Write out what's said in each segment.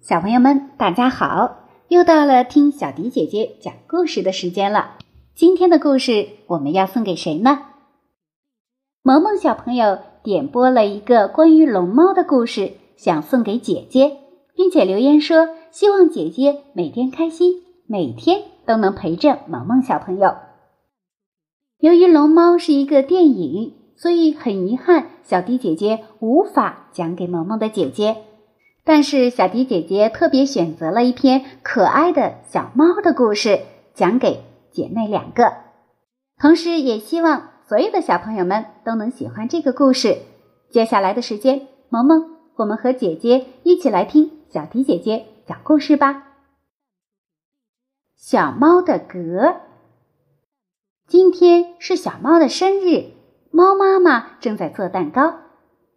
小朋友们，大家好！又到了听小迪姐姐讲故事的时间了。今天的故事我们要送给谁呢？萌萌小朋友点播了一个关于龙猫的故事，想送给姐姐，并且留言说希望姐姐每天开心，每天都能陪着萌萌小朋友。由于龙猫是一个电影，所以很遗憾，小迪姐姐无法讲给萌萌的姐姐。但是小迪姐姐特别选择了一篇可爱的小猫的故事，讲给姐妹两个，同时也希望所有的小朋友们都能喜欢这个故事。接下来的时间，萌萌，我们和姐姐一起来听小迪姐姐讲故事吧。小猫的格。今天是小猫的生日，猫妈妈正在做蛋糕。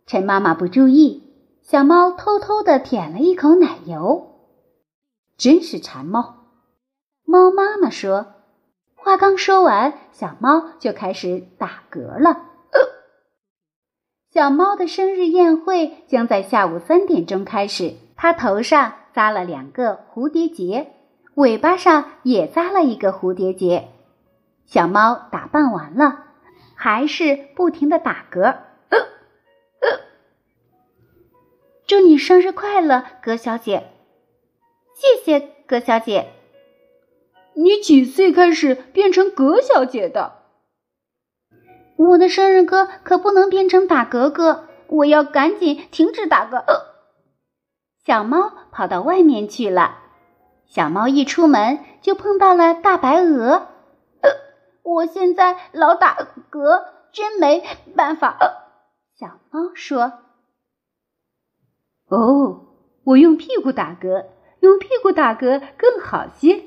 趁妈妈不注意，小猫偷偷的舔了一口奶油，真是馋猫。猫妈妈说：“话刚说完，小猫就开始打嗝了。”小猫的生日宴会将在下午三点钟开始。它头上扎了两个蝴蝶结，尾巴上也扎了一个蝴蝶结。小猫打扮完了，还是不停的打嗝。祝你生日快乐，葛小姐！谢谢葛小姐。你几岁开始变成葛小姐的？我的生日歌可不能变成打嗝歌，我要赶紧停止打嗝。呃小猫跑到外面去了。小猫一出门就碰到了大白鹅。呃我现在老打嗝，真没办法。呃小猫说：“哦，我用屁股打嗝，用屁股打嗝更好些。”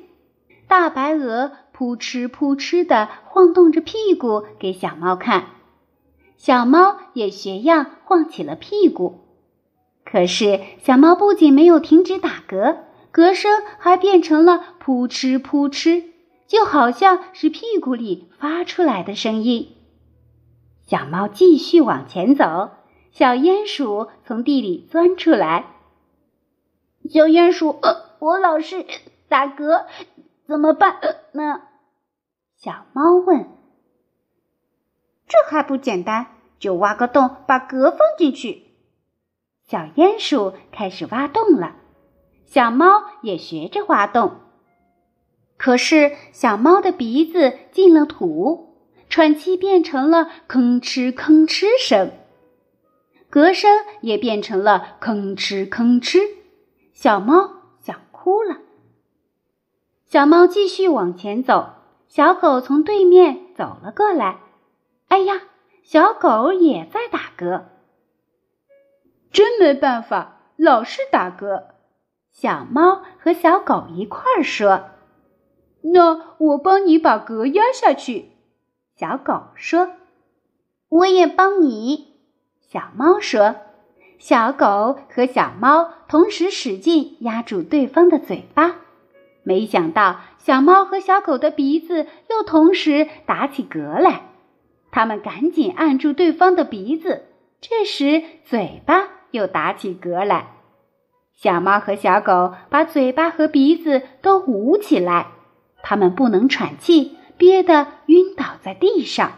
大白鹅扑哧扑哧的晃动着屁股给小猫看，小猫也学样晃起了屁股。可是小猫不仅没有停止打嗝，嗝声还变成了扑哧扑哧。就好像是屁股里发出来的声音。小猫继续往前走，小鼹鼠从地里钻出来。小鼹鼠，呃我老是打嗝，怎么办呢？小猫问。这还不简单，就挖个洞，把嗝放进去。小鼹鼠开始挖洞了，小猫也学着挖洞。可是小猫的鼻子进了土，喘气变成了吭哧吭哧声，嗝声也变成了吭哧吭哧。小猫想哭了。小猫继续往前走，小狗从对面走了过来。哎呀，小狗也在打嗝，真没办法，老是打嗝。小猫和小狗一块儿说。那我帮你把嗝压下去，小狗说。我也帮你，小猫说。小狗和小猫同时使劲压住对方的嘴巴，没想到小猫和小狗的鼻子又同时打起嗝来。他们赶紧按住对方的鼻子，这时嘴巴又打起嗝来。小猫和小狗把嘴巴和鼻子都捂起来。他们不能喘气，憋得晕倒在地上。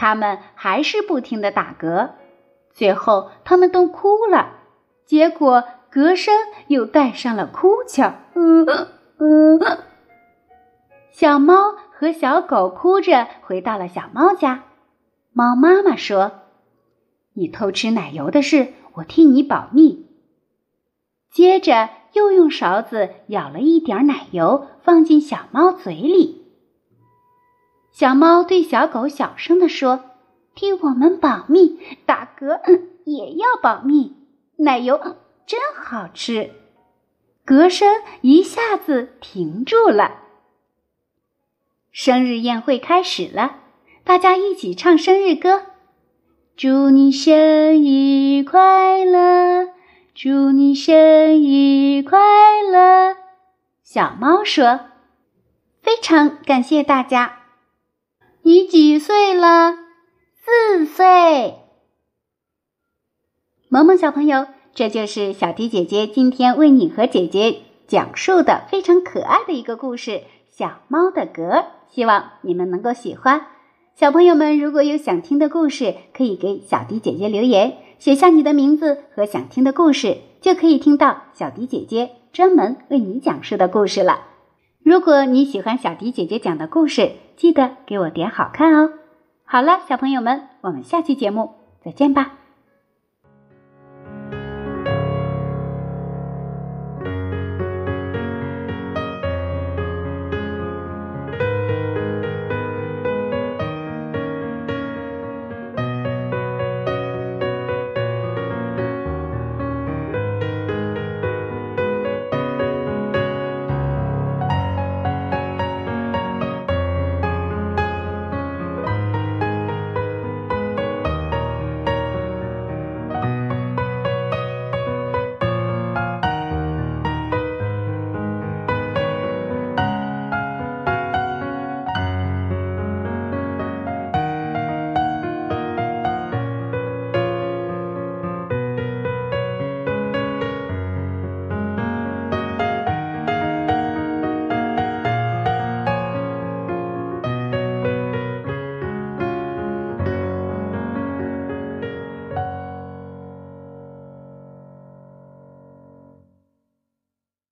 他们还是不停的打嗝，最后他们都哭了。结果嗝声又带上了哭腔。嗯嗯。小猫和小狗哭着回到了小猫家。猫妈妈说：“你偷吃奶油的事，我替你保密。”接着。又用勺子舀了一点奶油，放进小猫嘴里。小猫对小狗小声地说：“替我们保密，打嗝也要保密。奶油真好吃。”嗝声一下子停住了。生日宴会开始了，大家一起唱生日歌：“祝你生日快乐。”祝你生日快乐，小猫说：“非常感谢大家。”你几岁了？四岁。萌萌小朋友，这就是小迪姐姐今天为你和姐姐讲述的非常可爱的一个故事《小猫的歌》，希望你们能够喜欢。小朋友们，如果有想听的故事，可以给小迪姐姐留言，写下你的名字和想听的故事，就可以听到小迪姐姐专门为你讲述的故事了。如果你喜欢小迪姐姐讲的故事，记得给我点好看哦。好了，小朋友们，我们下期节目再见吧。